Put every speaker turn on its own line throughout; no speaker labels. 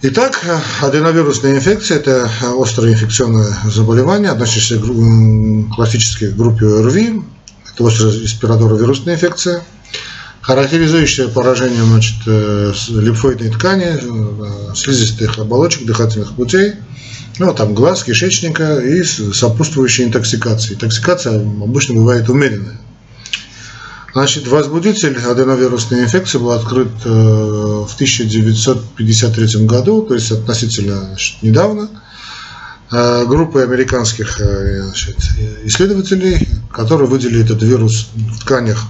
Итак, аденовирусная инфекция – это острое инфекционное заболевание, относящееся к классической группе ОРВИ. Это острая респираторно-вирусная инфекция, характеризующая поражение значит, э, лимфоидной ткани, э, слизистых оболочек, дыхательных путей, ну, там глаз, кишечника и сопутствующей интоксикации. Интоксикация обычно бывает умеренная. Значит, возбудитель аденовирусной инфекции был открыт э, в 1953 году, то есть относительно значит, недавно, э, группой американских э, значит, исследователей, которые выделили этот вирус в тканях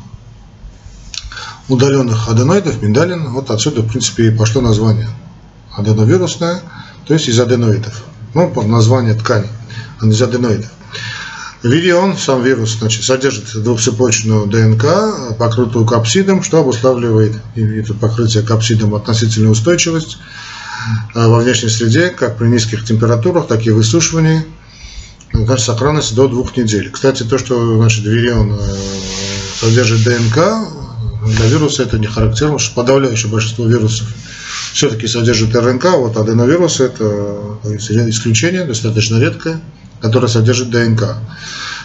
удаленных аденоидов, миндалин. Вот отсюда, в принципе, и пошло название аденовирусное, то есть из аденоидов. Ну, по названию ткани, а из аденоидов. Вирион, сам вирус, значит, содержит двухцепочную ДНК, покрытую капсидом, что обуславливает это покрытие капсидом относительную устойчивость э, во внешней среде, как при низких температурах, так и высушивании. Значит, сохранность до двух недель. Кстати, то, что значит, вирион э, содержит ДНК, для вируса это не характерно, что подавляющее большинство вирусов все-таки содержит РНК, вот аденовирус это исключение, достаточно редкое которая содержит ДНК.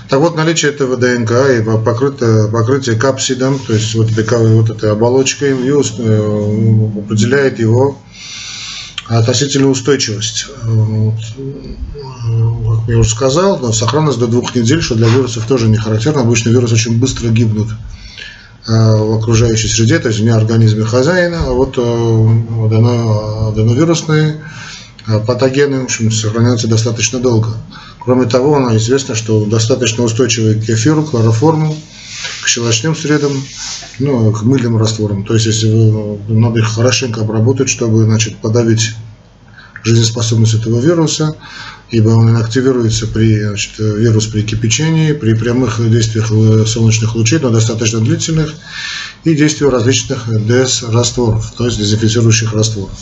Так вот, наличие этого ДНК и покрытие, покрытие капсидом, то есть вот этой, вот этой оболочкой, и э, определяет его относительную устойчивость. Как я уже сказал, но сохранность до двух недель, что для вирусов тоже не характерно. Обычно вирусы очень быстро гибнут э, в окружающей среде, то есть не организме хозяина, а вот э, аденовирусные патогены в общем, сохраняются достаточно долго. Кроме того, она известна, что достаточно устойчивый к кефиру, хлороформу, к щелочным средам, ну, к мыльным растворам. То есть, если вы, надо их хорошенько обработать, чтобы значит, подавить жизнеспособность этого вируса, ибо он инактивируется при значит, вирус при кипячении, при прямых действиях солнечных лучей, но достаточно длительных, и действию различных ДС-растворов, то есть дезинфицирующих растворов.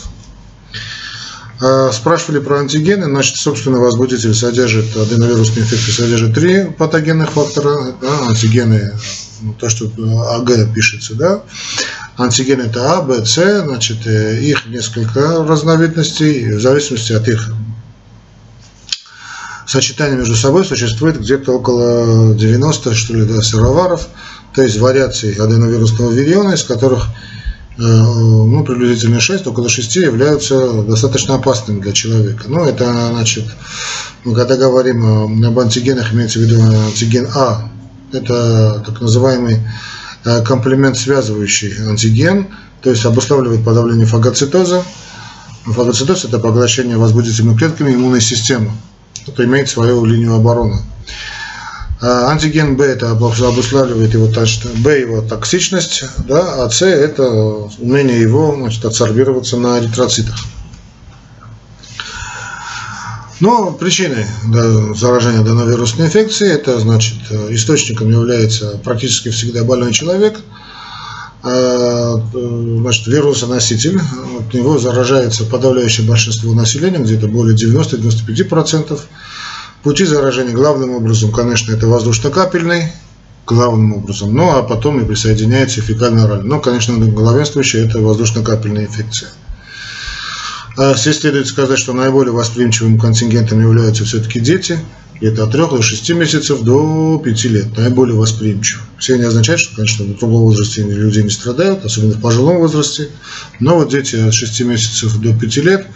А, спрашивали про антигены. Значит, собственно, возбудитель содержит, аденовирусная инфекция содержит три патогенных фактора. Да, антигены, ну, то, что АГ пишется, да. Антигены это А, Б, С, значит, э, их несколько разновидностей, в зависимости от их сочетания между собой существует где-то около 90, что ли, да, сыроваров, то есть вариаций аденовирусного вириона, из которых Э, ну, приблизительно 6, около 6 являются достаточно опасными для человека. Ну, это, значит, мы когда говорим об антигенах, имеется в виду антиген А, это так называемый э, комплемент связывающий антиген, то есть обуславливает подавление фагоцитоза. Фагоцитоз – это поглощение возбудительными клетками иммунной системы. Это имеет свою линию обороны. А, антиген Б это обуславливает его, Б его токсичность, да, а С это умение его значит, адсорбироваться на эритроцитах. Но причиной да, заражения аденовирусной инфекции, это значит, источником является практически всегда больной человек, а, значит, вирусоноситель, от него заражается подавляющее большинство населения, где-то более 90-95%. Пути заражения главным образом, конечно, это воздушно-капельный, главным образом, ну а потом и присоединяется фекально-оральный. Но, конечно, главенствующая это воздушно-капельная инфекция. А здесь следует сказать, что наиболее восприимчивым контингентом являются все-таки дети. Это от 3 до 6 месяцев до 5 лет, наиболее восприимчив. Все не означает, что, конечно, в другом возрасте люди не страдают, особенно в пожилом возрасте. Но вот дети от 6 месяцев до 5 лет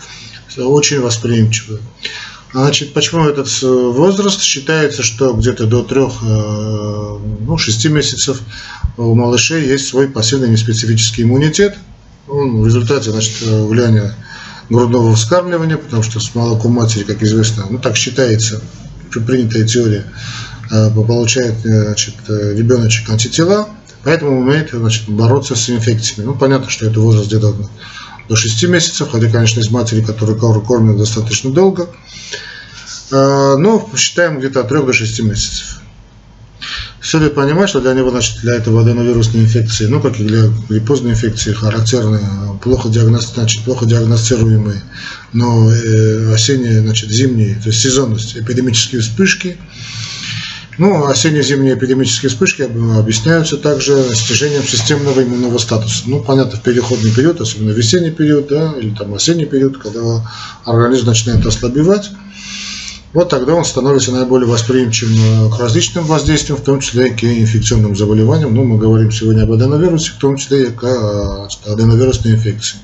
очень восприимчивы. Значит, почему этот э, возраст? Считается, что где-то до 3, э, ну, 6 месяцев у малышей есть свой пассивный неспецифический иммунитет. Он в результате значит, влияния грудного вскармливания, потому что с молоком матери, как известно, ну так считается, принятая теория, э, получает значит, ребеночек антитела, поэтому умеет значит, бороться с инфекциями. Ну, понятно, что это возраст где-то до 6 месяцев, хотя, конечно, из матери, которые кормят достаточно долго. А, но считаем где-то от 3 до 6 месяцев. Следует понимать, что для него, значит, для этого аденовирусной инфекции, ну, как и для гриппозной инфекции, характерны плохо, диагноз, значит, плохо диагностируемые, но э, осенние, значит, зимние, то есть сезонность, эпидемические вспышки, Ну, осенне-зимние эпидемические вспышки объясняются также снижением системного иммунного статуса. Ну, понятно, в переходный период, особенно весенний период, да, или там осенний период, когда организм начинает ослабевать, вот тогда он становится наиболее восприимчивым к различным воздействиям, в том числе и к инфекционным заболеваниям. Ну, мы говорим сегодня об аденовирусе, в том числе и к аденовирусной инфекции.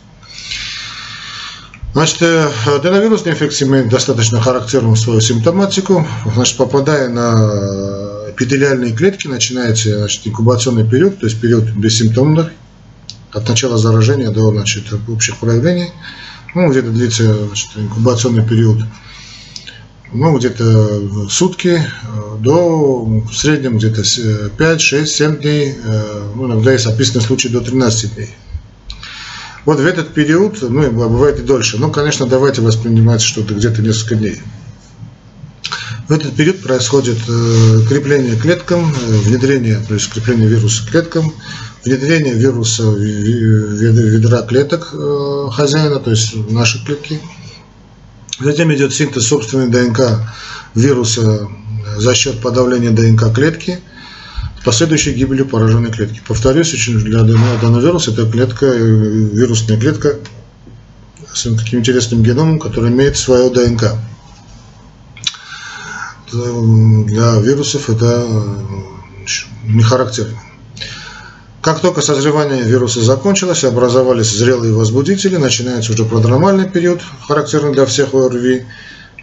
Значит, аденовирусная инфекция имеет достаточно характерную свою симптоматику. Значит, попадая на эпителиальные клетки, начинается значит, инкубационный период, то есть период бессимптомный, от начала заражения до значит, общих проявлений. Ну, где-то длится значит, инкубационный период ну, где-то сутки, до в среднем где-то 5, 6, 7 дней, ну, иногда есть описаны случаи до 13 дней. Вот в этот период, ну, бывает и дольше, но, конечно, давайте воспринимать что-то где-то несколько дней. В этот период происходит э, крепление клеткам, э, внедрение, то есть крепление вируса клеткам, внедрение вируса в ядра клеток э, хозяина, то есть наши клетки. Затем идет синтез собственной ДНК вируса за счет подавления ДНК клетки – последующей гибелью пораженной клетки. Повторюсь, очень для данного вируса это клетка, э, вирусная клетка с таким интересным геномом, который имеет свою ДНК. Для вирусов это э, не характерно. Как только созревание вируса закончилось, образовались зрелые возбудители, начинается уже продромальный период, характерный для всех ОРВИ,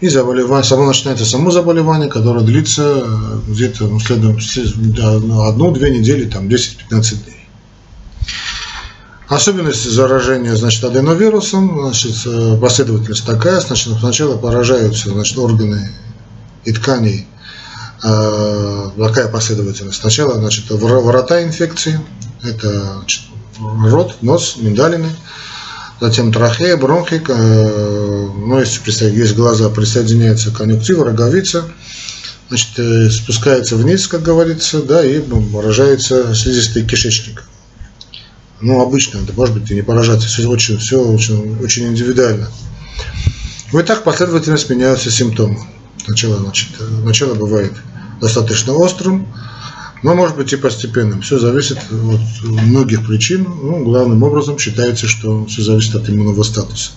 и заболевание, само начинается само заболевание, которое длится э, где-то ну, одну-две недели, там 10-15 дней. Особенность заражения значит, аденовирусом, значит, э, последовательность такая, значит, сначала поражаются значит, органы и тканей, э, такая последовательность. Сначала значит, ворота инфекции, это значит, рот, нос, миндалины, затем трахея, бронхи, э, ну, если есть глаза, присоединяется конъюнктива, роговица, значит, э, спускается вниз, как говорится, да, и поражается слизистый кишечник. Ну, обычно, это может быть и не поражаться, все очень, все очень, очень индивидуально. Вот так последовательно сменяются симптомы. Сначала, значит, э, начало бывает достаточно острым, но может быть и постепенным. Все зависит от многих причин. Ну, главным образом считается, что все зависит от иммунного статуса.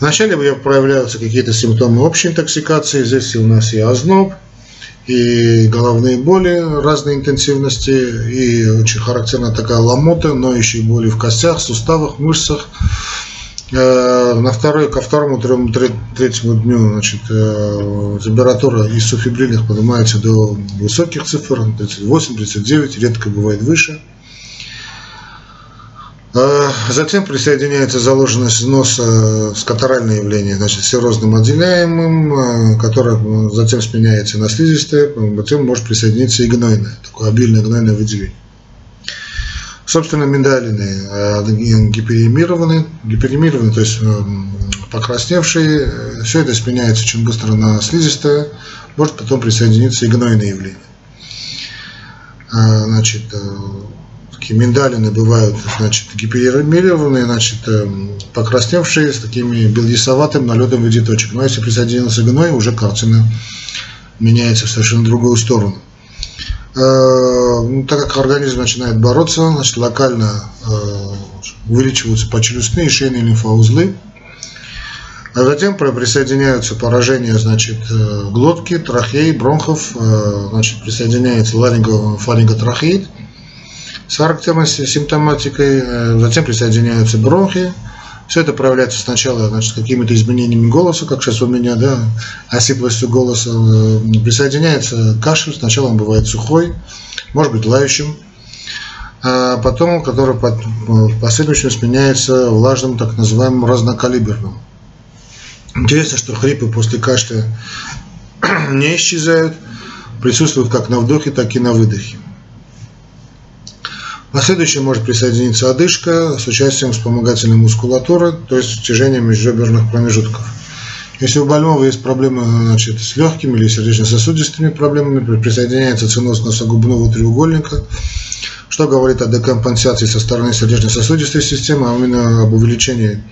Вначале проявляются какие-то симптомы общей интоксикации. Здесь у нас и озноб, и головные боли разной интенсивности, и очень характерна такая ломота, ноющие боли в костях, суставах, мышцах. Э, на второй, ко второму, третьему дню значит, э, температура из суфибрильных поднимается до высоких цифр, 38-39, редко бывает выше. Э, затем присоединяется заложенность носа с катаральное явление, значит, серозным отделяемым, которое затем сменяется на слизистое, затем может присоединиться и гнойное, такое обильное гнойное выделение. Собственно, миндалины э, гиперемированы, гиперемированы, то есть э, покрасневшие. Все это сменяется очень быстро на слизистое, может потом присоединиться и гнойное явление. Э, значит, такие миндалины бывают, значит, гиперемированные, значит, покрасневшие с такими белесоватым налетом в виде точек. Но если присоединился гной, уже картина меняется в совершенно другую сторону. Э, ну, так как организм начинает бороться, значит, локально э, увеличиваются почелюстные и шейные лимфоузлы, а затем присоединяются поражения значит, э, глотки, трахеи, бронхов, значит, присоединяется ларингофаринготрахеид с характерной симптоматикой, затем присоединяются бронхи, все это проявляется сначала значит, какими-то изменениями голоса, как сейчас у меня, да, осиплостью голоса. Э, присоединяется кашель, сначала он бывает сухой, может быть лающим, а потом, который в последующем сменяется влажным, так называемым разнокалиберным. Интересно, что хрипы после кашля не исчезают, присутствуют как на вдохе, так и на выдохе. Последующее может присоединиться одышка с участием вспомогательной мускулатуры, то есть тяжение межреберных промежутков. Если у больного есть проблемы значит, с легкими или сердечно-сосудистыми проблемами, присоединяется циноз носогубного треугольника, что говорит о декомпенсации со стороны сердечно-сосудистой системы, а именно об увеличении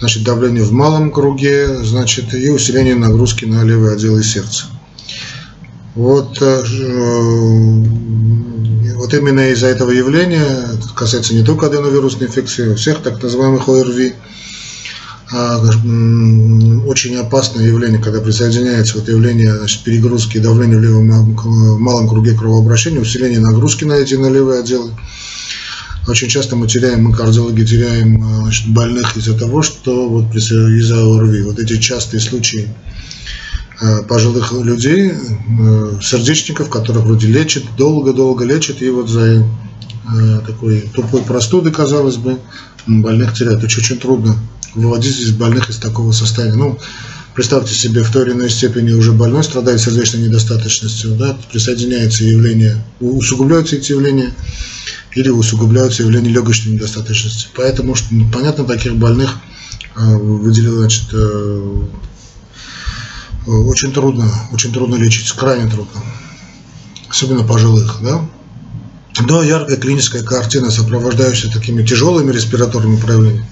значит, давления в малом круге значит, и усилении нагрузки на левые отделы сердца. Вот, э, вот именно из-за этого явления, касается не только аденовирусной инфекции, всех так называемых ОРВИ, а, очень опасное явление, когда присоединяется вот явление значит, перегрузки давления в левом в малом круге кровообращения, усиление нагрузки на эти на левые отделы. Очень часто мы теряем, мы кардиологи теряем а, значит, больных из-за того, что вот из-за ОРВИ. Вот эти частые случаи а, пожилых людей, сердечников, которых вроде лечат, долго-долго лечат, и вот за такой тупой простуды, казалось бы, больных теряют. Очень, очень трудно выводить из больных из такого состояния. Ну, представьте себе, в той или иной степени уже больной страдает сердечной недостаточностью, да, присоединяется явление, усугубляются эти явления или усугубляются явления легочной недостаточности. Поэтому, что, ну, понятно, таких больных э, выделил, значит, э, очень трудно, очень трудно лечить, крайне трудно, особенно пожилых, да. Но яркая клиническая картина, сопровождающаяся такими тяжелыми респираторными проявлениями,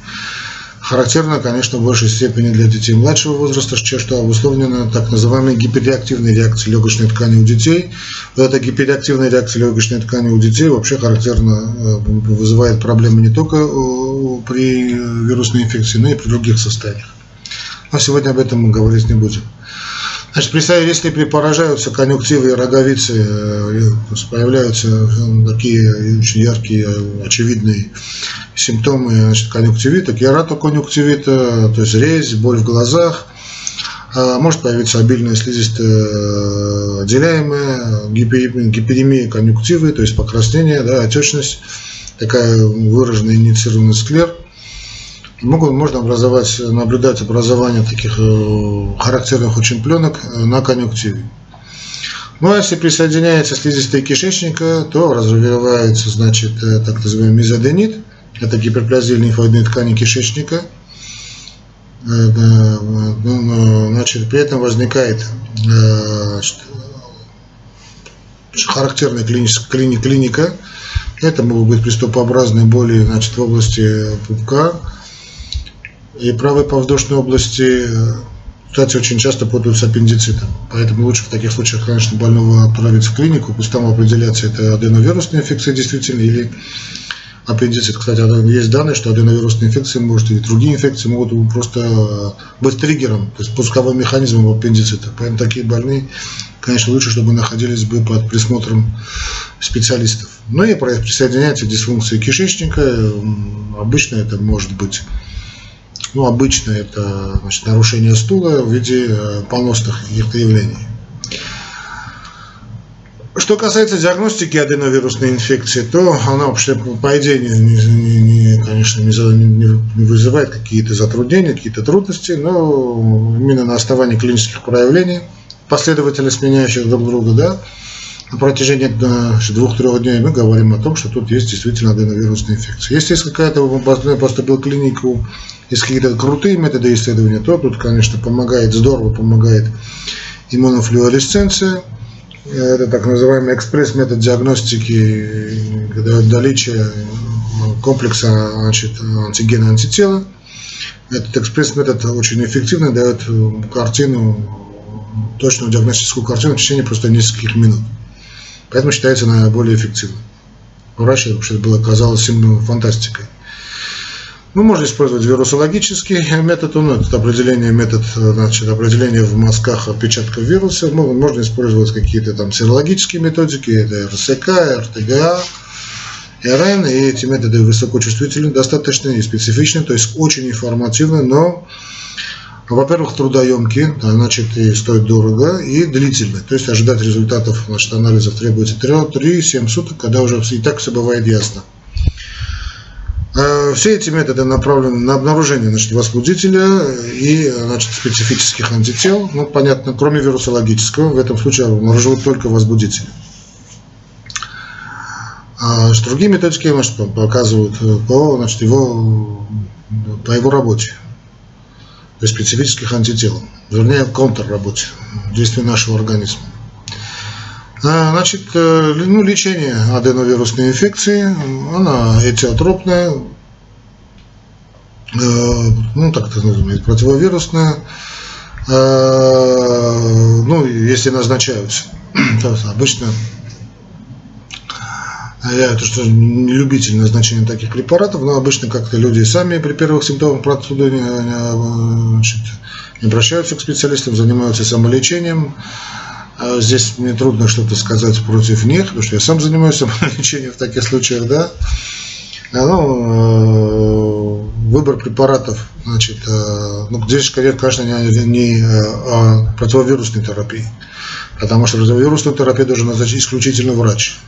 Характерно, конечно, в большей степени для детей младшего возраста, что обусловлено так называемой гиперреактивной реакцией легочной ткани у детей. Вот эта гиперреактивная реакция легочной ткани у детей вообще характерно э, вызывает проблемы не только э, при вирусной инфекции, но и при других состояниях. Но сегодня об этом мы говорить не будем. Значит, представь, если поражаются конъюнктивы и роговицы, э, появляются такие очень яркие, очевидные симптомы значит, конъюнктивита, кератоконъюнктивита, то есть резь, боль в глазах, а, может появиться обильная слизистая э, отделяемая, гиперемия конъюнктивы, то есть покраснение, да, отечность, такая выраженная инициированный склер. Могут, можно образовать, наблюдать образование таких э, характерных очень пленок э, на конъюнктиве. Ну а если присоединяется слизистая кишечника, то развивается значит, так называемый мезоденит – это гиперплазия лимфоидной ткани кишечника. Э, ну, значит, при этом возникает э, значит, характерная клини, клиника. Это могут быть приступообразные боли значит, в области пупка и правой повздошной области. Кстати, очень часто путают с аппендицитом. Поэтому лучше в таких случаях, конечно, больного отправить в клинику, пусть там определяться, это аденовирусная инфекция действительно или аппендицит. Кстати, есть данные, что аденовирусные инфекции, может, и другие инфекции могут просто быть триггером, то есть пусковым механизмом аппендицита. Поэтому такие больные, конечно, лучше, чтобы находились бы под присмотром специалистов. Ну и присоединяется дисфункция кишечника. Обычно это может быть ну, обычно это значит, нарушение стула в виде э, поносных каких-то явлений. Что касается диагностики аденовирусной инфекции, то она вообще по идее, не, не, не, конечно, не, не вызывает какие-то затруднения, какие-то трудности, но именно на основании клинических проявлений, последовательно сменяющих друг друга, да, на протяжении двух-трех дней мы говорим о том, что тут есть действительно аденовирусная инфекция. Если есть какая-то поступил в клинику, есть какие-то крутые методы исследования, то тут, конечно, помогает, здорово помогает иммунофлюоресценция, это так называемый экспресс-метод диагностики, когда наличие комплекса значит, антигена антитела. Этот экспресс-метод очень эффективно дает картину, точную диагностическую картину в течение просто нескольких минут. Поэтому считается наиболее эффективным. Раньше вообще было казалось фантастикой. Ну, можно использовать вирусологический метод, ну, это определение, метод, значит, определение в мазках отпечатков вируса. Ну, можно использовать какие-то там серологические методики, это РСК, РТГА, РН, и эти методы высокочувствительны, достаточно и специфичны, то есть очень информативны, но, во-первых, трудоемкие, а значит, и стоят дорого, и длительны. То есть ожидать результатов значит, анализов требуется 3-7 суток, когда уже и так все бывает ясно. Э, все эти методы направлены на обнаружение значит, возбудителя и значит, специфических антител. Ну, понятно, кроме вирусологического, в этом случае обнаруживают только возбудители. А другие методики значит, показывают э, по, значит, его, по его работе, есть специфических антител, вернее, контрработе действия нашего организма. А, значит, э, ну, лечение аденовирусной инфекции, она этиотропная, э, ну, так это называется, противовирусная. ну, если назначаются. Обычно я то, что не любитель назначения таких препаратов, но обычно как-то люди сами при первых симптомах простуды не, значит, не обращаются к специалистам, занимаются самолечением. А здесь мне трудно что-то сказать против них, потому что я сам занимаюсь самолечением в таких случаях, да. А, ну, э, выбор препаратов, значит, э, ну, здесь, конечно, не, не а противовирусной терапии, потому что противовирусную терапию должен назначить исключительно врач.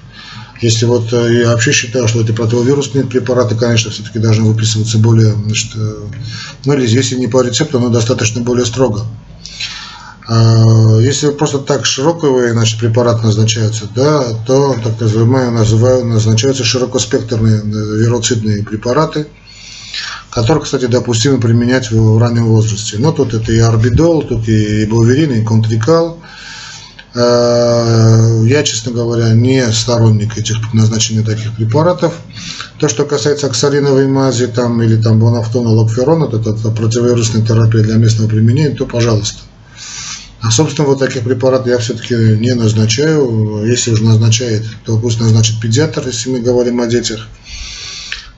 Если вот э, я вообще считаю, что эти противовирусные препараты, конечно, все-таки должны выписываться более, значит, ну или если не по рецепту, но достаточно более строго. А, если просто так широковые значит, препарат назначаются, да, то так называемые называю, назначаются широкоспектрные э, вироцидные препараты, которые, кстати, допустимо применять в раннем возрасте. Но тут это и орбидол, тут и ибуверин, и контрикал. А, я, честно говоря, не сторонник этих назначения таких препаратов. То, что касается оксалиновой мази там, или там бонафтона, локферона, это, это противовирусная терапия для местного применения, то пожалуйста. А, собственно, вот таких препаратов я все-таки не назначаю. Если уже назначает, то пусть назначит педиатр, если мы говорим о детях.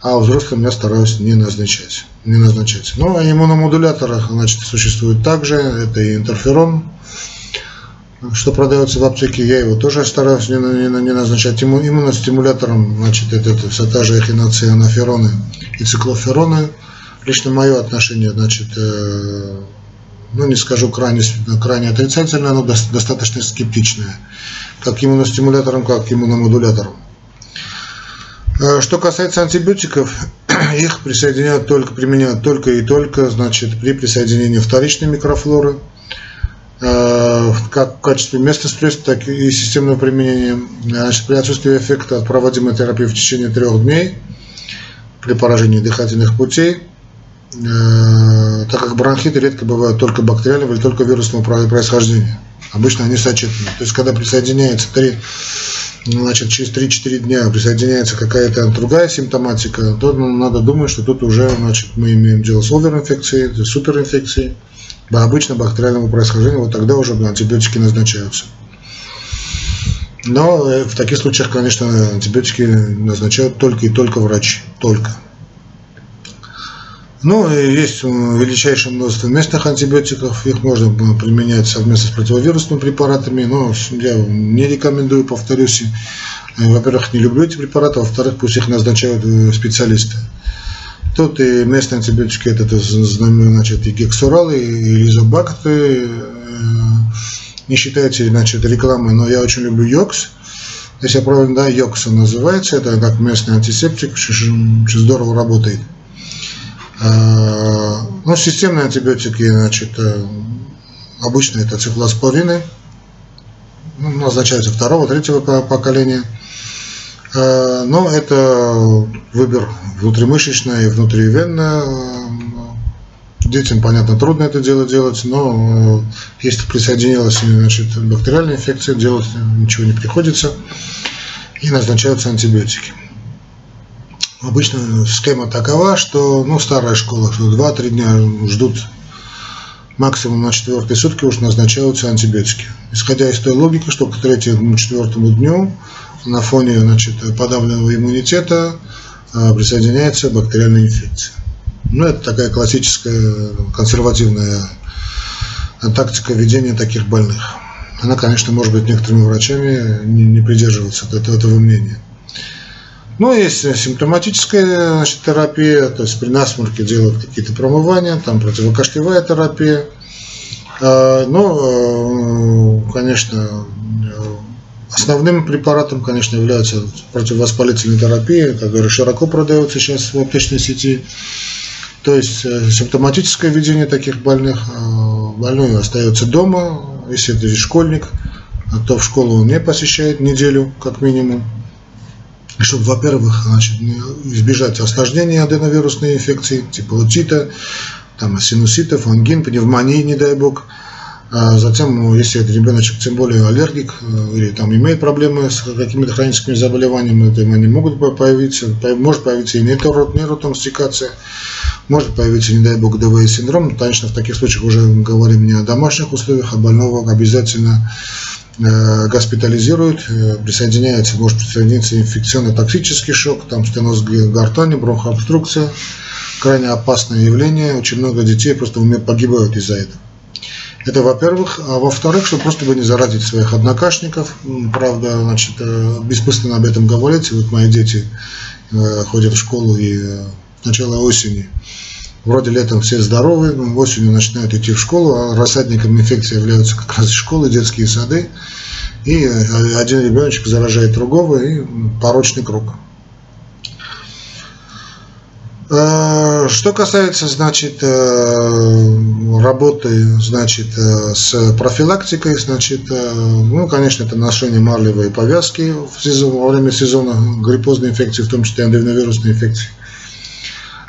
А взрослым я стараюсь не назначать. Не назначать. Ну, а иммуномодуляторах, значит, существует также. Это и интерферон, что продается в аптеке, я его тоже стараюсь не, не, не назначать. Иммуностимулятором, значит, это, это все та же эхиноцианофероны и циклофероны. Лично мое отношение, значит, э, ну не скажу крайне, крайне отрицательное, но достаточно скептичное, как иммуностимулятором, как иммуномодулятором. Э, что касается антибиотиков, их присоединяют только, применяют только и только значит, при присоединении вторичной микрофлоры, э, как в качестве места стресса, так и системного применения. Значит, при отсутствии эффекта от проводимой терапии в течение трех дней, при поражении дыхательных путей, Э, так как бронхиты редко бывают только бактериального или только вирусного происхождения. Обычно они сочетаны. То есть, когда присоединяется 3, значит, через 3-4 дня присоединяется какая-то другая симптоматика, то ну, надо думать, что тут уже значит, мы имеем дело с оверинфекцией, с суперинфекцией, обычно бактериального происхождения, вот тогда уже антибиотики назначаются. Но э, в таких случаях, конечно, антибиотики назначают только и только врачи. Только. Ну, есть величайшее множество местных антибиотиков, их можно применять совместно с противовирусными препаратами, но я не рекомендую, повторюсь, во-первых, не люблю эти препараты, во-вторых, пусть их назначают э, специалисты. Тут и местные антибиотики, это, значит, и гексурал, и лизобакт, э, не считайте, значит, рекламой, но я очень люблю йокс. Если я правильно, да, йокс он называется, это как местный антисептик, очень здорово работает. Э, ну, системные антибиотики, значит, э, обычно это циклоспорины, ну, назначаются второго, третьего поколения. Э, но это выбор внутримышечный и внутривенно. Детям, понятно, трудно это дело делать, но если присоединилась значит, бактериальная инфекция, делать ничего не приходится. И назначаются антибиотики. Обычно схема такова, что ну, старая школа, что 2-3 дня ждут максимум на четвертые сутки уж назначаются антибиотики. Исходя из той логики, что к третьему, четвертому дню на фоне значит, подавленного иммунитета а, присоединяется бактериальная инфекция. Ну, это такая классическая консервативная тактика ведения таких больных. Она, конечно, может быть некоторыми врачами не, не придерживаться этого, этого мнения. Ну, есть симптоматическая значит, терапия, то есть при насморке делают какие-то промывания, там противокашлевая терапия. А, ну, э, конечно, основным препаратом, конечно, является противовоспалительная терапия, которая широко продается сейчас в аптечной сети. То есть э, симптоматическое ведение таких больных, а, больной остается дома, если это школьник, то в школу он не посещает неделю, как минимум чтобы, во-первых, значит, избежать осложнений аденовирусной инфекции, типа отита, там, синуситов, ангин, пневмонии, не дай бог. А затем, ну, если этот ребеночек тем более аллергик э, или там имеет проблемы с какими-то хроническими заболеваниями, то они могут появиться, может появиться и нейротонстикация, Может появиться, не дай бог, ДВС-синдром. Конечно, в таких случаях уже говорим не о домашних условиях, а больного обязательно э, госпитализируют, э, присоединяется, может присоединиться инфекционно-токсический шок, там стеноз гортани, бронхообструкция, крайне опасное явление, очень много детей просто погибают из-за этого. Это во-первых. А во-вторых, чтобы просто бы не заразить своих однокашников. Правда, значит, э, бессмысленно об этом говорить. Вот мои дети э, ходят в школу и э, начало осени. Вроде летом все здоровы, осенью начинают идти в школу, а рассадником инфекции являются как раз школы, детские сады. И один ребеночек заражает другого, и порочный круг. Э, что касается, значит, э, работы, значит, э, с профилактикой, значит, ну, конечно, это ношение марлевой повязки в сезон, во время сезона гриппозной инфекции, в том числе аденовирусной инфекции.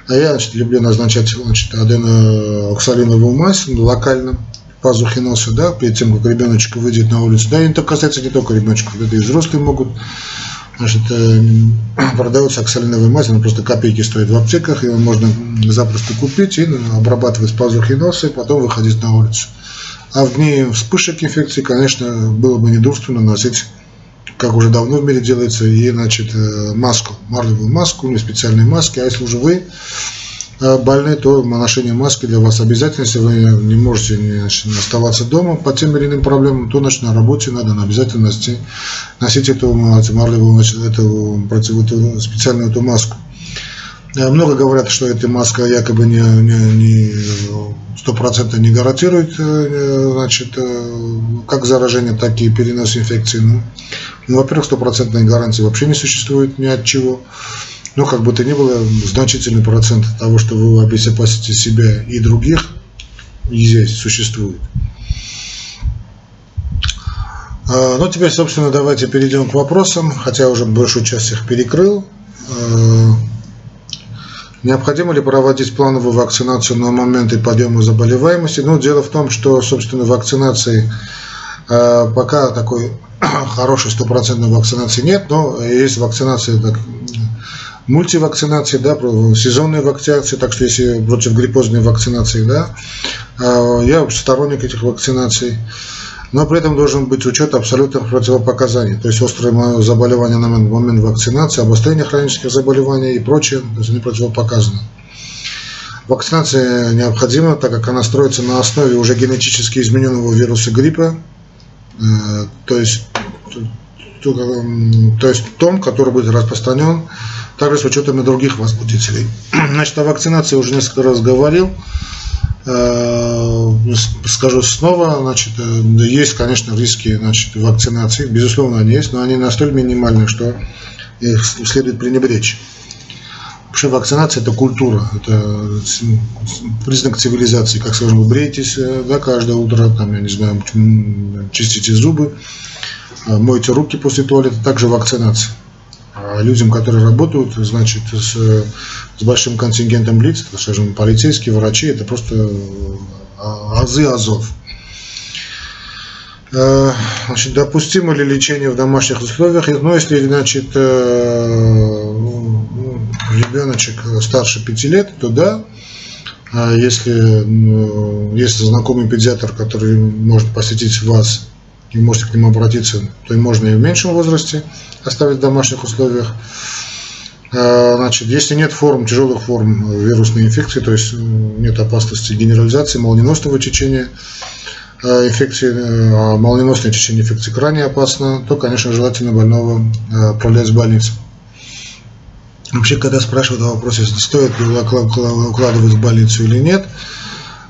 А я, значит, люблю назначать, значит, аденооксалиновую мазь локально, пазухи носа, да, перед тем, как ребеночек выйдет на улицу. Да, и это касается не только ребеночков, это и взрослые могут Значит, э, продается оксалиновая мазь, она просто копейки стоит в аптеках, ее можно запросто купить и обрабатывать пазухи носа, и потом выходить на улицу. А в дни вспышек инфекции, конечно, было бы недурственно носить, как уже давно в мире делается, и, значит, э, маску, марлевую маску, или специальные маски. А если уже вы Э, больны, то ношение маски для вас обязательно. Если вы не можете значит, оставаться дома по тем или иным проблемам, то значит, на работе надо обязательно носить, носить эту, марлевую, значит, эту, против, эту специальную эту маску. Э, много говорят, что эта маска якобы не, не, не 100% не гарантирует э, значит, как заражение, так и перенос инфекции. Ну во-первых, стопроцентной гарантии вообще не существует ни от чего но как бы то ни было, значительный процент того, что вы обезопасите себя и других, здесь существует. А, ну, теперь, собственно, давайте перейдем к вопросам, хотя уже большую часть их перекрыл. А, необходимо ли проводить плановую вакцинацию на моменты подъема заболеваемости? Ну, дело в том, что, собственно, вакцинации а, пока такой хорошей стопроцентной вакцинации нет, но есть вакцинации так, мультивакцинации, да, сезонные вакцинации, так что если против гриппозной вакцинации, да, а, я сторонник этих вакцинаций, но при этом должен быть учет абсолютных противопоказаний, то есть острые заболевания на момент вакцинации, обострение хронических заболеваний и прочее, то есть они противопоказаны. Вакцинация необходима, так как она строится на основе уже генетически измененного вируса гриппа, э, то есть, то есть том, который будет распространен также с учетом и других возбудителей. Значит, о вакцинации уже несколько раз говорил. Э, скажу снова, значит, э, есть, конечно, риски значит, вакцинации, безусловно, они есть, но они настолько минимальны, что их следует пренебречь. Вообще вакцинация это культура, это признак цивилизации. Как скажем, вы бреетесь э, да, каждое утро, там, я не знаю, чистите зубы, мойте руки после туалета, также вакцинация. А людям, которые работают, значит, с, с большим контингентом лиц, скажем, полицейские, врачи, это просто а, азы азов. Э, значит, допустимо ли лечение в домашних условиях? Ну, если, значит, э, ну, ребеночек старше 5 лет, то да. А если есть знакомый педиатр, который может посетить вас и можете к нему обратиться, то и можно и в меньшем возрасте оставить в домашних условиях. А, значит, если нет форм, тяжелых форм вирусной инфекции, то есть нет опасности генерализации, молниеносного течения а, инфекции, а молниеносное течение инфекции крайне опасно, то, конечно, желательно больного отправлять в больницу. Вообще, когда спрашивают о вопросе, стоит ли укладывать в больницу или нет,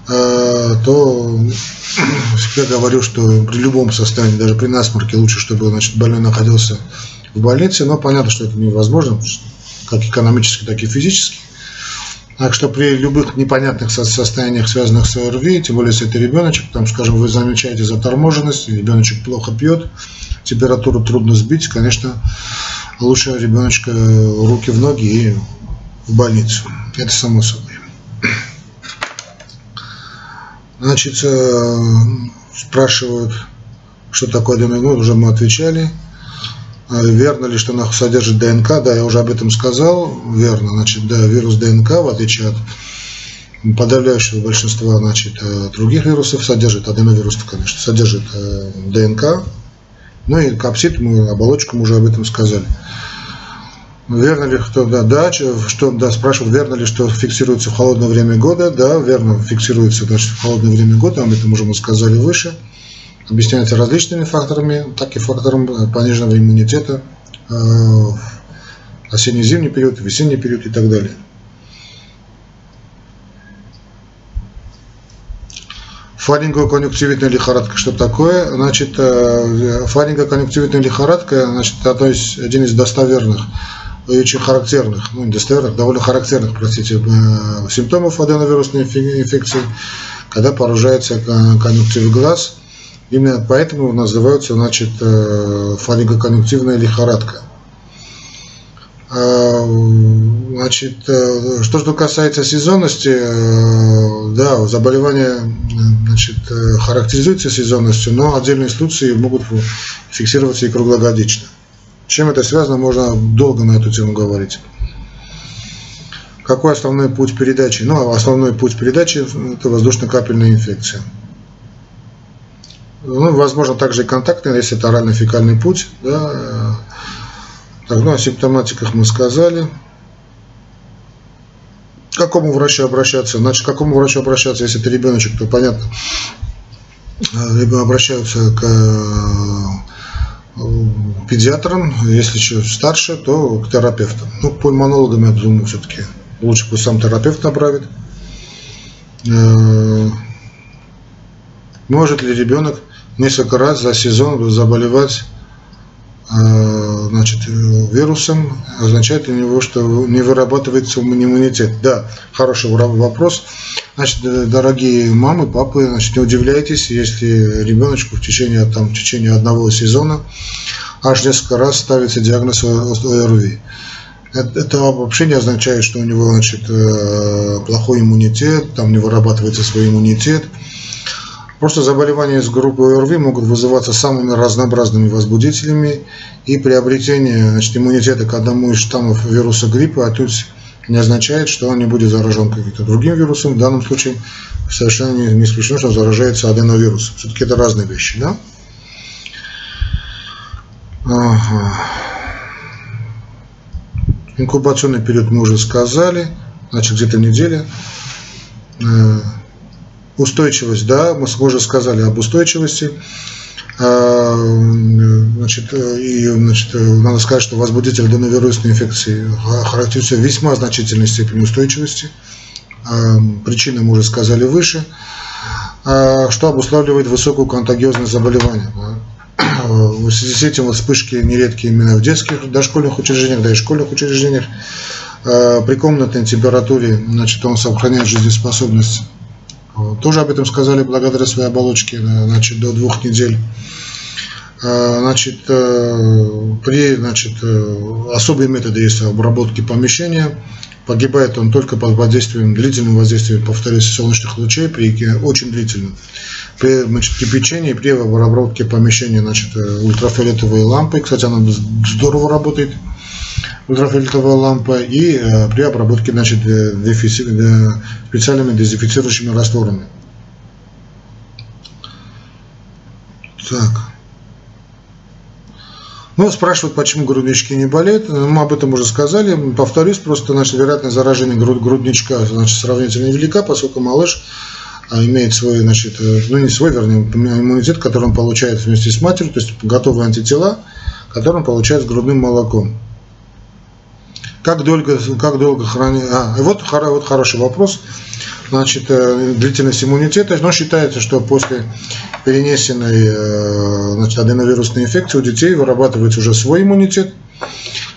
то всегда говорю, что при любом состоянии, даже при насморке, лучше, чтобы значит, больной находился в больнице, но понятно, что это невозможно, как экономически, так и физически. Так что при любых непонятных состояниях, связанных с ОРВИ, тем более если это ребеночек, там, скажем, вы замечаете заторможенность, ребеночек плохо пьет, температуру трудно сбить, конечно, лучше ребеночка руки в ноги и в больницу. Это само собой. Значит, э, спрашивают, что такое ДНК, ну, уже мы отвечали. А верно ли, что она содержит ДНК? Да, я уже об этом сказал. Верно. Значит, да, вирус ДНК, в отличие от подавляющего большинства значит, других вирусов содержит, аденовирусов, конечно, содержит ДНК, ну и капсид, мы оболочку мы уже об этом сказали. Верно ли, что да, да, что, да, спрашивают, верно ли, что фиксируется в холодное время года? Да, верно, фиксируется значит, в холодное время года, об этом уже мы сказали выше. Объясняется различными факторами, так и фактором пониженного иммунитета э, осенне-зимний период, весенний период и так далее. Фаринго-конъюнктивитная лихорадка, что такое? Значит, э, фаринго-конъюнктивитная лихорадка, значит, это один из достоверных очень характерных, ну не достоверных, довольно характерных, простите, э, симптомов аденовирусной инфекции, когда поражается конъюнктив глаз. Именно поэтому называются, значит, э, фалингоконъюнктивная лихорадка. А, значит, э, что же касается сезонности, да, заболевание значит, характеризуется сезонностью, но отдельные случаи могут фиксироваться и круглогодично. Чем это связано, можно долго на эту тему говорить. Какой основной путь передачи? Ну, основной путь передачи – это воздушно-капельная инфекция. Ну, возможно, также и контактный, если это орально-фекальный путь. Да. Так, ну, о симптоматиках мы сказали. К какому врачу обращаться? Значит, к какому врачу обращаться, если это ребеночек, то понятно. Либо обращаются к педиатрам, если еще старше, то к терапевтам. Ну, пульмонологам, я думаю, все-таки лучше пусть сам терапевт направит. Э, может ли ребенок несколько раз за сезон заболевать значит, вирусом, означает ли него, что не вырабатывается иммунитет? Да, хороший вопрос. Значит, дорогие мамы, папы, значит, не удивляйтесь, если ребеночку в течение, там, в течение одного сезона аж несколько раз ставится диагноз ОРВИ. Это вообще не означает, что у него значит, э, плохой иммунитет, там не вырабатывается свой иммунитет. Просто заболевания из группы ОРВИ могут вызываться самыми разнообразными возбудителями, и приобретение значит, иммунитета к одному из штаммов вируса гриппа отнюдь не означает, что он не будет заражен каким-то другим вирусом. В данном случае совершенно не исключено, что заражается аденовирусом. Все-таки это разные вещи, да? Ага. Инкубационный период мы уже сказали, значит где-то неделя. Э, устойчивость, да, мы уже сказали об устойчивости. А, значит, и, значит, надо сказать, что возбудитель аденовирусной инфекции характеризуется весьма значительной степенью устойчивости. А, причины мы уже сказали выше. А, что обуславливает высокую контагиозность заболевания. В связи с этим вспышки нередки именно в детских дошкольных учреждениях, да и школьных учреждениях. При комнатной температуре значит, он сохраняет жизнеспособность тоже об этом сказали благодаря своей оболочке значит, до двух недель. А, значит, э, при значит, э, особые методы есть обработки помещения. Погибает он только под воздействием, длительным воздействием, повторюсь, солнечных лучей, при, очень длительным. При значит, кипячении, при обработке помещения значит, э, ультрафиолетовой лампой. Кстати, она здорово работает ультрафиолетовая лампа и э, при обработке значит, э, э, специальными дезинфицирующими растворами. Так. Ну, спрашивают, почему груднички не болеют. Мы об этом уже сказали. Повторюсь, просто значит, вероятность заражения груд, грудничка значит, сравнительно велика, поскольку малыш а, имеет свой, значит, ну не свой, вернее, иммунитет, который он получает вместе с матерью, то есть готовые антитела, которые он получает с грудным молоком. Как долго, как долго хранить? А, вот, вот хороший вопрос. Значит, э, длительность иммунитета. Но считается, что после перенесенной э, значит, аденовирусной инфекции у детей вырабатывается уже свой иммунитет,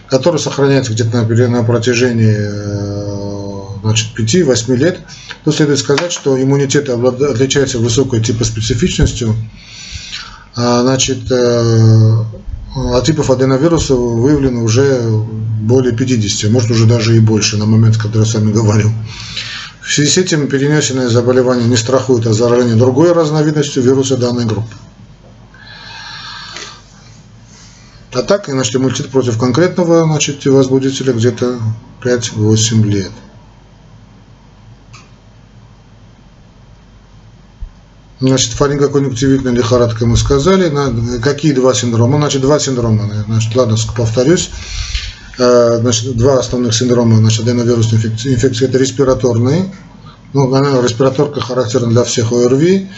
который сохраняется где-то на, на протяжении э, значит, 5-8 лет. Тут следует сказать, что иммунитет отличается высокой типоспецифичностью. А, значит, а типов аденовируса выявлено уже более 50, может уже даже и больше на момент, когда я с вами говорил. В связи с этим перенесенное заболевание не страхует о заражении другой разновидностью вируса данной группы. А так, значит, иммунитет против конкретного значит, возбудителя где-то 5-8 лет. Значит, фарингоконъюнктивитная лихорадка мы сказали. Какие два синдрома? Значит, два синдрома. Значит, ладно, повторюсь. Э, значит, два основных синдрома значит, аденовирусной инфекции. инфекции это респираторные. Ну, наверное, респираторка характерна для всех ОРВИ,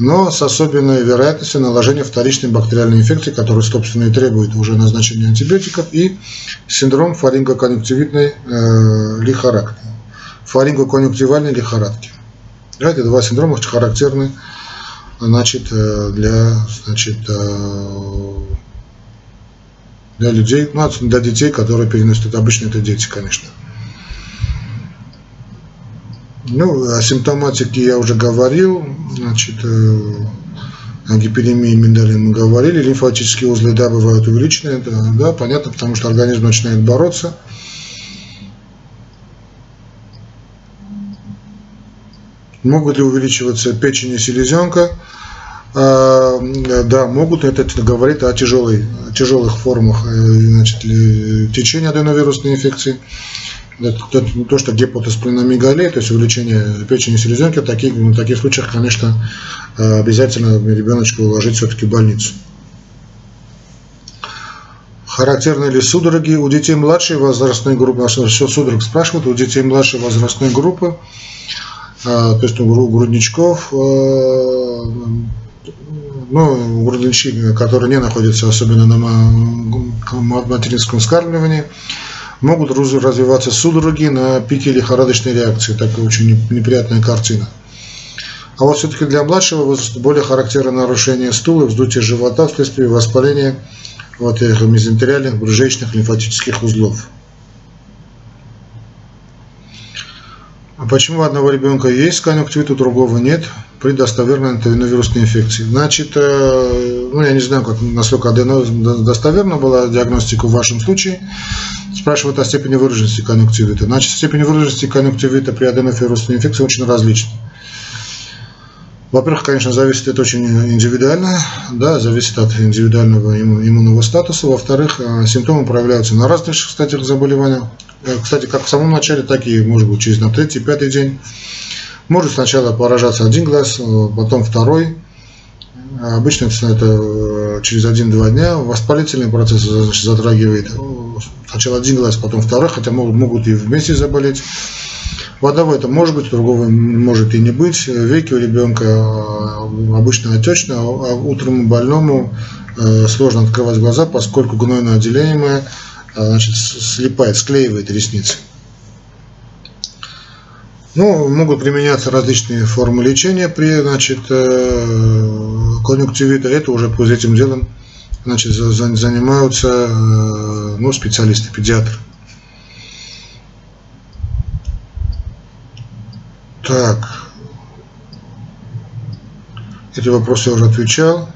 но с особенной вероятностью наложения вторичной бактериальной инфекции, которая, собственно, и требует уже назначения антибиотиков, и синдром фарингоконъюнктивитной э, лихорадки. Фарингоконъюнктивальной лихорадки. Эти два синдрома характерны значит, э, для, значит, э, для людей, ну, для детей, которые переносят, это обычно это дети, конечно. Ну, о симптоматике я уже говорил, значит, э, о гиперемии миндалин мы говорили, лимфатические узлы, да, бывают увеличенные, да, да, понятно, потому что организм начинает бороться. Могут ли увеличиваться печень и селезенка? А, да, могут. Это говорит о тяжелой, тяжелых формах э, значит, течения аденовирусной инфекции. Это, то, что гепатоспленомегалия, то есть увеличение печени и селезенки, в таких, в таких случаях, конечно, обязательно ребеночка уложить все-таки в больницу. Характерны ли судороги у детей младшей возрастной группы? Насчет судорог спрашивают. У детей младшей возрастной группы, то есть у грудничков, ну, груднички, которые не находятся особенно на материнском скармливании, могут развиваться судороги на пике лихорадочной реакции. Такая очень неприятная картина. А вот все-таки для младшего возраста более характерно нарушение стула, вздутие живота вследствие воспаления вот этих мезентериальных, брюшечных лимфатических узлов. А почему у одного ребенка есть конъюнктивит, у другого нет? При достоверной аденовирусной инфекции. Значит, э, ну я не знаю, как, насколько достоверна была диагностика в вашем случае. Спрашивают о степени выраженности конъюнктивита. Значит, степень выраженности конъюнктивита при аденовирусной инфекции очень различна. Во-первых, конечно, зависит это очень индивидуально, да, зависит от индивидуального иммунного статуса. Во-вторых, э, симптомы проявляются на разных стадиях заболевания. Э, кстати, как в самом начале, так и, может быть, через на третий, пятый день. Может сначала поражаться один глаз, э, потом второй. Обычно это через один-два дня. Воспалительный процесс значит, затрагивает сначала один глаз, потом второй, хотя могут и вместе заболеть. Водовой это может быть, другого может и не быть. Веки у ребенка обычно отечные, а утром больному сложно открывать глаза, поскольку гнойно отделяемое а, значит, слепает, склеивает ресницы. Ну, могут применяться различные формы лечения при значит, э, конъюнктивита. Это уже по этим делом значит, занимаются э, ну, специалисты, педиатры. Так. Эти вопросы я уже отвечал.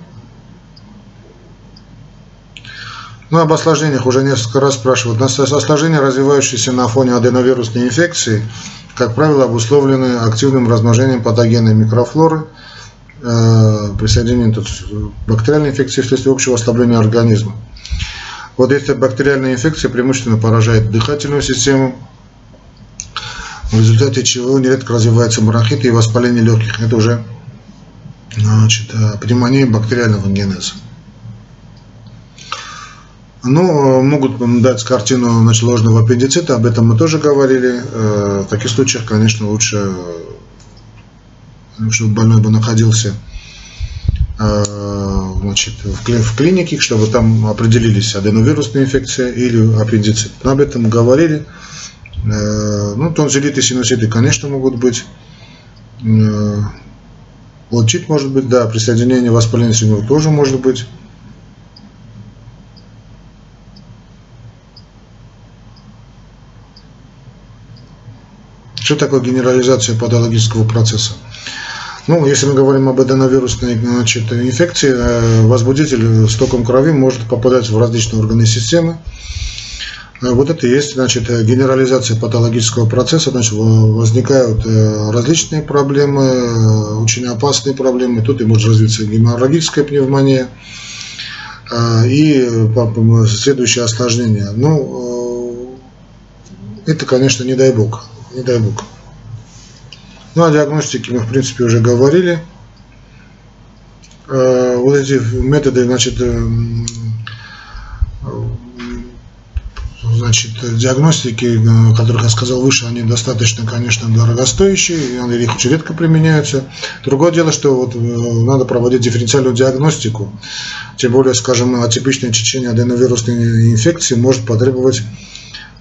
Ну, об осложнениях уже несколько раз спрашивают. Осложнения, развивающиеся на фоне аденовирусной инфекции, как правило, обусловлены активным размножением патогенной микрофлоры, э, присоединением бактериальной инфекции вследствие общего ослабления организма. Вот если бактериальная инфекция преимущественно поражает дыхательную систему, в результате чего нередко развивается бронхит и воспаление легких. Это уже значит, э, пневмония бактериального генеза. Ну, могут дать картину значит, ложного аппендицита, об этом мы тоже говорили. Э, в таких случаях, конечно, лучше, чтобы больной бы находился э, значит, в клинике, чтобы там определились аденовирусная инфекция или аппендицит. Но об этом мы говорили. Э, ну, тонзиллиты, синуситы, конечно, могут быть. Отчит может быть, да, присоединение воспаления тоже может быть. Что такое генерализация патологического процесса? Ну, если мы говорим об аденовирусной значит, инфекции, э, возбудитель с током крови может попадать в различные органы системы. Э, вот это и есть значит, генерализация патологического процесса. Значит, возникают э, различные проблемы, очень опасные проблемы. Тут и может развиться геморрагическая пневмония и следующее осложнение. Ну, это, конечно, не дай бог не дай бог. Ну, о диагностике мы, в принципе, уже говорили. вот эти методы, значит, значит, диагностики, о которых я сказал выше, они достаточно, конечно, дорогостоящие, и их очень редко применяются. Другое дело, что вот надо проводить дифференциальную диагностику, тем более, скажем, атипичное течение аденовирусной инфекции может потребовать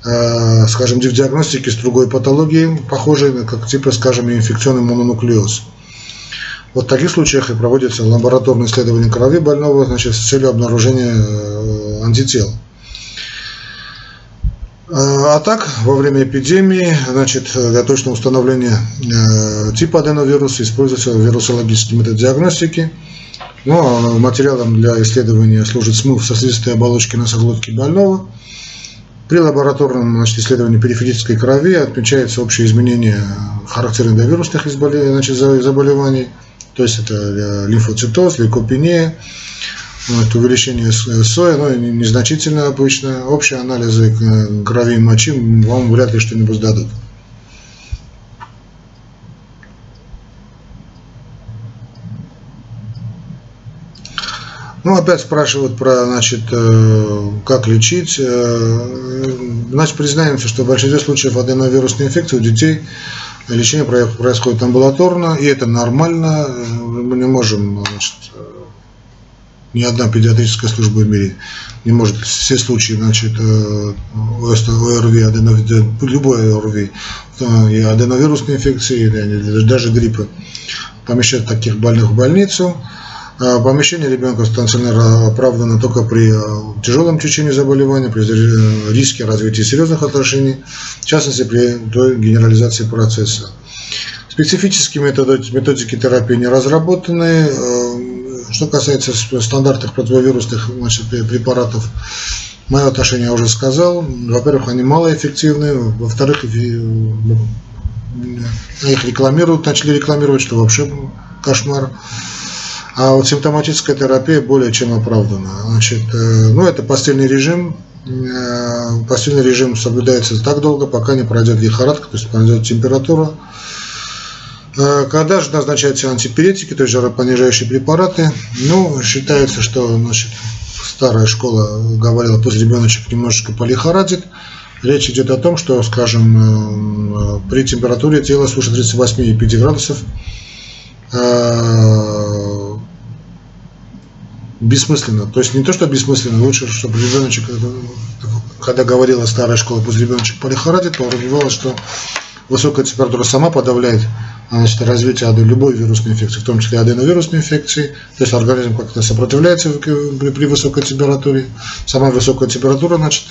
Э, скажем, в диагностике с другой патологией, похожей, как типа, скажем, инфекционный мононуклеоз. Вот в таких случаях и проводится лабораторное исследование крови больного значит, с целью обнаружения э, антител. Э, а так, во время эпидемии, значит, для точного установления типа аденовируса используется вирусологический метод диагностики. Ну, а материалом для исследования служит смыв сосудистой оболочки носоглотки больного – при лабораторном значит, исследовании периферической крови отмечается общее изменение характерных для вирусных значит, заболеваний, то есть это э, лимфоцитоз, лейкопения, вот, увеличение соя, но ну, незначительно обычно. Общие анализы э, крови и мочи вам вряд ли что-нибудь дадут. Ну, опять спрашивают про, значит, э, как лечить. Э, значит, признаемся, что в большинстве случаев аденовирусной инфекции у детей лечение происходит амбулаторно, и это нормально. Мы не можем, значит, ни одна педиатрическая служба в мире не может все случаи, значит, э, ОРВИ, аденов, любой ОРВИ, и аденовирусной инфекции, или даже гриппа, помещать таких больных в больницу. А помещение ребенка стационара оправдано только при э, тяжелом течении заболевания, при риске развития серьезных отношений, в частности при генерализации процесса. Специфические методики терапии не разработаны. Что касается стандартных противовирусных значит, препаратов, мое отношение я уже сказал. Во-первых, они малоэффективны. Во-вторых, их рекламируют, начали рекламировать, что вообще кошмар. А вот симптоматическая терапия более чем оправдана. Значит, э, ну, это постельный режим. Э, постельный режим соблюдается так долго, пока не пройдет лихорадка, то есть пройдет температура. Э, когда же назначаются антипиретики, то есть жаропонижающие препараты, ну, считается, что значит, старая школа говорила, пусть ребеночек немножечко полихорадит. Речь идет о том, что, скажем, при температуре тела свыше 38,5 градусов бессмысленно. То есть не то, что бессмысленно, лучше, чтобы ребеночек, когда говорила старая школа, пусть ребеночек полихорадит, то подразумевалось, что высокая температура сама подавляет значит, развитие любой вирусной инфекции, в том числе аденовирусной инфекции. То есть организм как-то сопротивляется при высокой температуре. Сама высокая температура значит,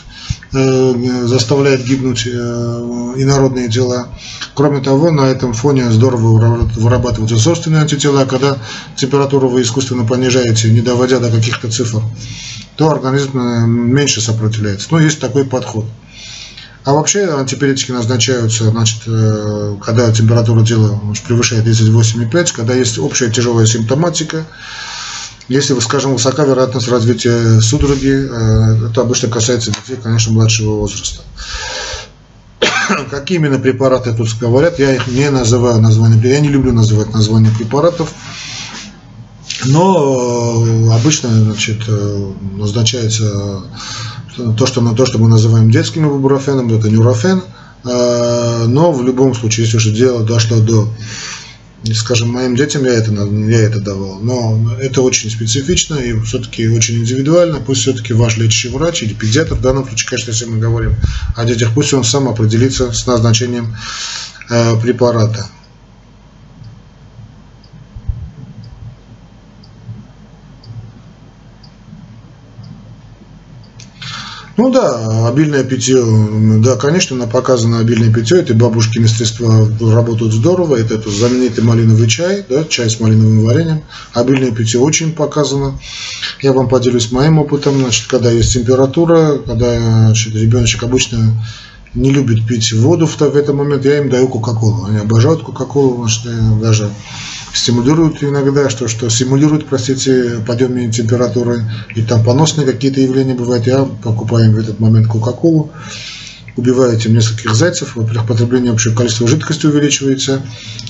э, заставляет гибнуть э, инородные тела. Кроме того, на этом фоне здорово вырабатываются собственные антитела. Когда температуру вы искусственно понижаете, не доводя до каких-то цифр, то организм э, меньше сопротивляется. Но есть такой подход. А вообще антипиретики назначаются, значит, э, когда температура тела превышает 38,5, когда есть общая тяжелая симптоматика, если, скажем, высока вероятность развития судороги, э, это обычно касается детей, конечно, младшего возраста. Какие именно препараты тут говорят, я их не называю названием, я не люблю называть названия препаратов, но э, обычно значит, назначается то, что, то, что мы называем детским ибупрофеном, это нюрофен, а, но в любом случае, если уже дело дошло до, скажем, моим детям я это, я это давал, но это очень специфично и все-таки очень индивидуально, пусть все-таки ваш лечащий врач или педиатр, в данном случае, конечно, если мы говорим о детях, пусть он сам определится с назначением а, препарата. Ну да, обильное питье, да, конечно, на показано обильное питье, эти бабушкины средства работают здорово, это, это знаменитый малиновый чай, да, чай с малиновым вареньем, обильное питье очень показано. Я вам поделюсь моим опытом, значит, когда есть температура, когда значит, ребеночек обычно не любит пить воду в, в этот момент, я им даю кока-колу. Они обожают кока-колу, значит, даже стимулируют иногда, что, что стимулирует, простите, подъем температуры, и там поносные какие-то явления бывают. Я покупаю в этот момент Кока-Колу, убиваю этим нескольких зайцев, во-первых, потребление общего количества жидкости увеличивается,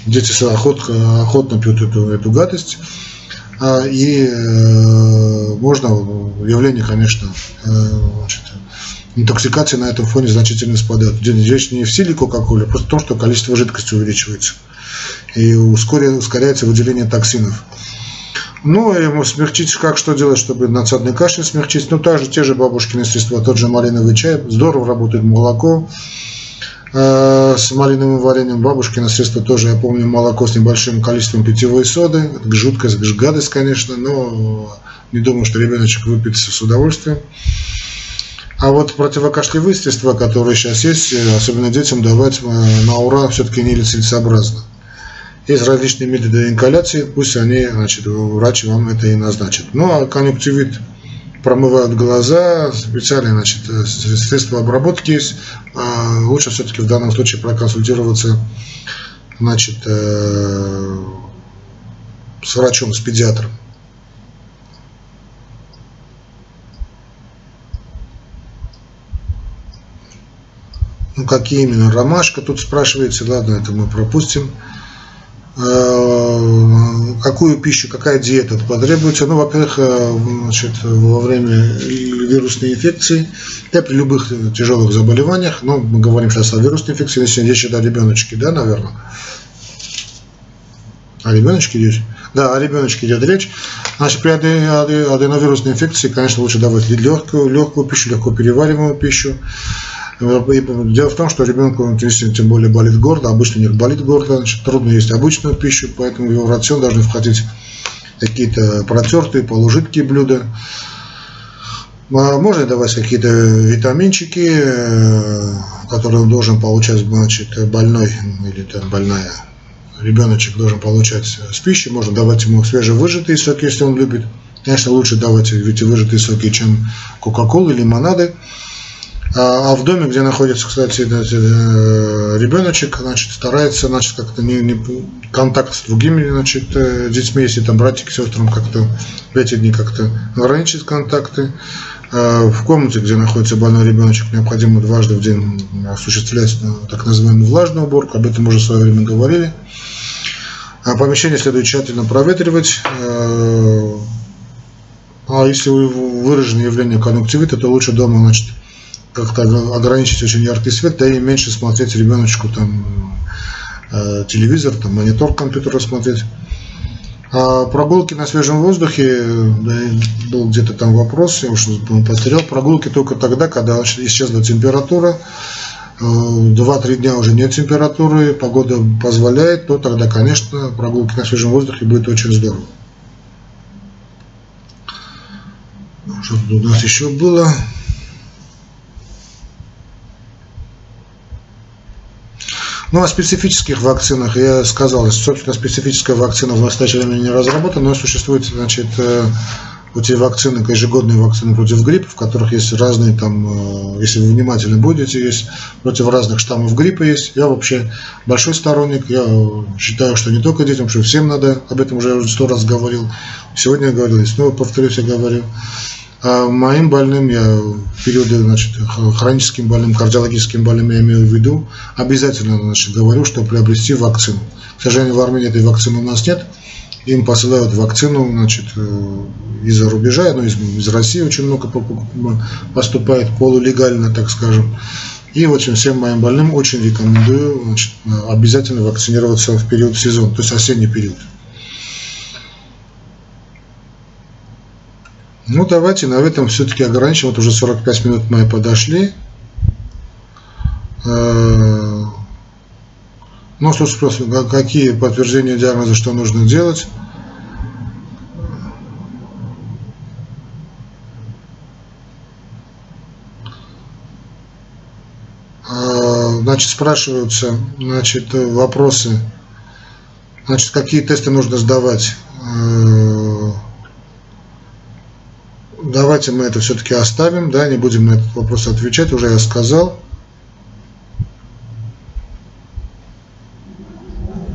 дети охотно, охотно пьют эту, эту гадость. А, и э, можно явление, конечно, значит, интоксикация на этом фоне значительно спадает. Здесь не в силе Кока-Колы, а просто в том, что количество жидкости увеличивается. И ускоряется выделение токсинов. Ну, ему смягчить, как что делать, чтобы надсадный кашель смягчить? Ну, также те же бабушкины средства, тот же малиновый чай, здорово работает молоко, э, с малиновым вареньем бабушкино средство тоже, я помню, молоко с небольшим количеством питьевой соды, жуткая гадость, конечно, но не думаю, что ребеночек выпьет с удовольствием. А вот противокашлевые средства, которые сейчас есть, э, особенно детям давать э, на ура все-таки нелицелесообразно. Есть различные методы ингаляции, пусть они, значит, врач вам это и назначит. Ну, а конъюнктивит промывают глаза, специальные значит, средства обработки есть. А лучше все-таки в данном случае проконсультироваться значит, э, с врачом, с педиатром. Ну, какие именно? Ромашка тут спрашивается, ладно, это мы пропустим. Э, какую пищу, какая диета потребуется. Ну, во-первых, э, значит, во время вирусной инфекции, да, при любых тяжелых заболеваниях, ну, мы говорим сейчас о вирусной инфекции, если здесь сюда ребеночки, да, наверное. О ребеночке идет? Да, о ребеночке идет речь. Значит, при аденовирусной инфекции, конечно, лучше давать легкую, легкую пищу, легко перевариваемую пищу. Дело в том, что ребенку, тем более болит горло, обычно у них болит горло, значит, трудно есть обычную пищу, поэтому в его рацион должны входить какие-то протертые, полужидкие блюда. А можно давать какие-то витаминчики, э, которые он должен получать, значит, больной или там больная. Ребеночек должен получать с пищи, можно давать ему свежевыжатые соки, если он любит. Конечно, лучше давать эти выжатые соки, чем кока-колы, лимонады. А, а в доме, где находится, кстати, э, ребеночек, значит, старается, значит, как-то не, не контакт с другими, значит, э, детьми, если там братик, сестрам как-то в эти дни как-то ограничить контакты. А, в комнате, где находится больной ребеночек, необходимо дважды в день осуществлять ну, так называемую влажную уборку, об этом уже в свое время говорили. А помещение следует тщательно проветривать. Э, а если выражено явление конъюнктивита, то лучше дома, значит, как-то ограничить очень яркий свет, да и меньше смотреть ребеночку там э, телевизор, там монитор компьютера смотреть. А прогулки на свежем воздухе, да, был где-то там вопрос, я уже потерял, прогулки только тогда, когда исчезла температура, 2-3 э, дня уже нет температуры, погода позволяет, то тогда, конечно, прогулки на свежем воздухе будет очень здорово. Что тут у нас еще было? Ну, о специфических вакцинах я сказал, собственно, специфическая вакцина в настоящее время не разработана, но существует, значит, э, эти вакцины, ежегодные вакцины против гриппа, в которых есть разные там, э, если вы внимательно будете, есть против разных штаммов гриппа есть. Я вообще большой сторонник, я считаю, что не только детям, что всем надо, об этом уже сто раз говорил, сегодня я говорил, и снова повторюсь, я говорю. А моим больным, я в периоды, значит, хроническим больным, кардиологическим больным я имею в виду, обязательно, значит, говорю, что приобрести вакцину. К сожалению, в Армении этой вакцины у нас нет. Им посылают вакцину, значит, э, из-за рубежа, ну, из, из России очень много поступает полулегально, так скажем. И вот всем моим больным очень рекомендую значит, обязательно вакцинироваться в период сезона, то есть осенний период. Ну, давайте на этом все-таки ограничим. Вот уже 45 минут мы подошли. Э, ну, что спрос, какие подтверждения диагноза, что нужно делать. Э, значит, спрашиваются значит, вопросы, значит, какие тесты нужно сдавать э, давайте мы это все-таки оставим, да, не будем на этот вопрос отвечать, уже я сказал.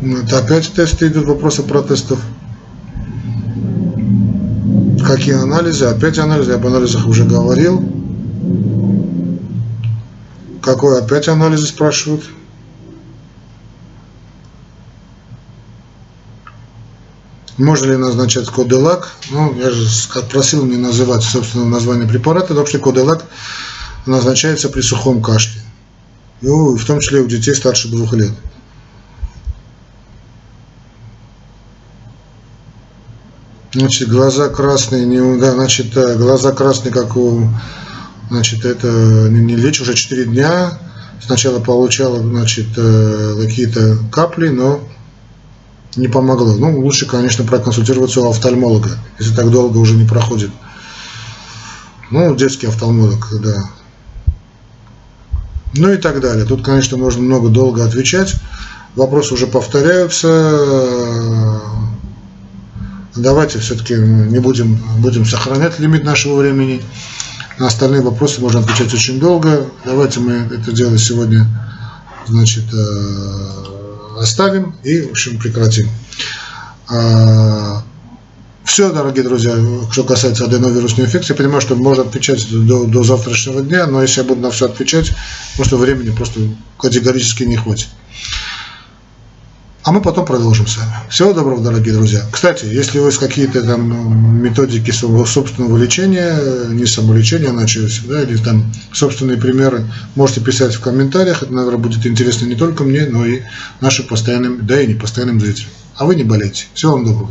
Это опять тесты идут, вопросы про тестов. Какие анализы? Опять анализы, я об анализах уже говорил. Какой опять анализы спрашивают? Можно ли назначать коделак? Ну, я же просил не называть собственное название препарата, вообще коделак назначается при сухом кашле. Ну, в том числе у детей старше двух лет. Значит, глаза красные, не, да, значит, э, глаза красные, как у, значит, это не, не лечь уже 4 дня. Сначала получала, значит, э, какие-то капли, но не помогло. Ну, лучше, конечно, проконсультироваться у офтальмолога, если так долго уже не проходит. Ну, детский офтальмолог, да. Ну и так далее. Тут, конечно, можно много долго отвечать. Вопросы уже повторяются. Давайте все-таки не будем, будем сохранять лимит нашего времени. На остальные вопросы можно отвечать очень долго. Давайте мы это дело сегодня значит, э, оставим и, в общем, прекратим. А, Все, дорогие друзья, что касается аденовирусной инфекции, я понимаю, что можно отвечать до, до завтрашнего дня, но если я буду на все отвечать, просто времени просто категорически не хватит. А мы потом продолжим с вами. Всего доброго, дорогие друзья. Кстати, если у вас какие-то там методики своего собственного лечения, не самолечения, начались, да, или там собственные примеры, можете писать в комментариях. Это, наверное, будет интересно не только мне, но и нашим постоянным, да и не постоянным зрителям. А вы не болейте. Всего вам доброго.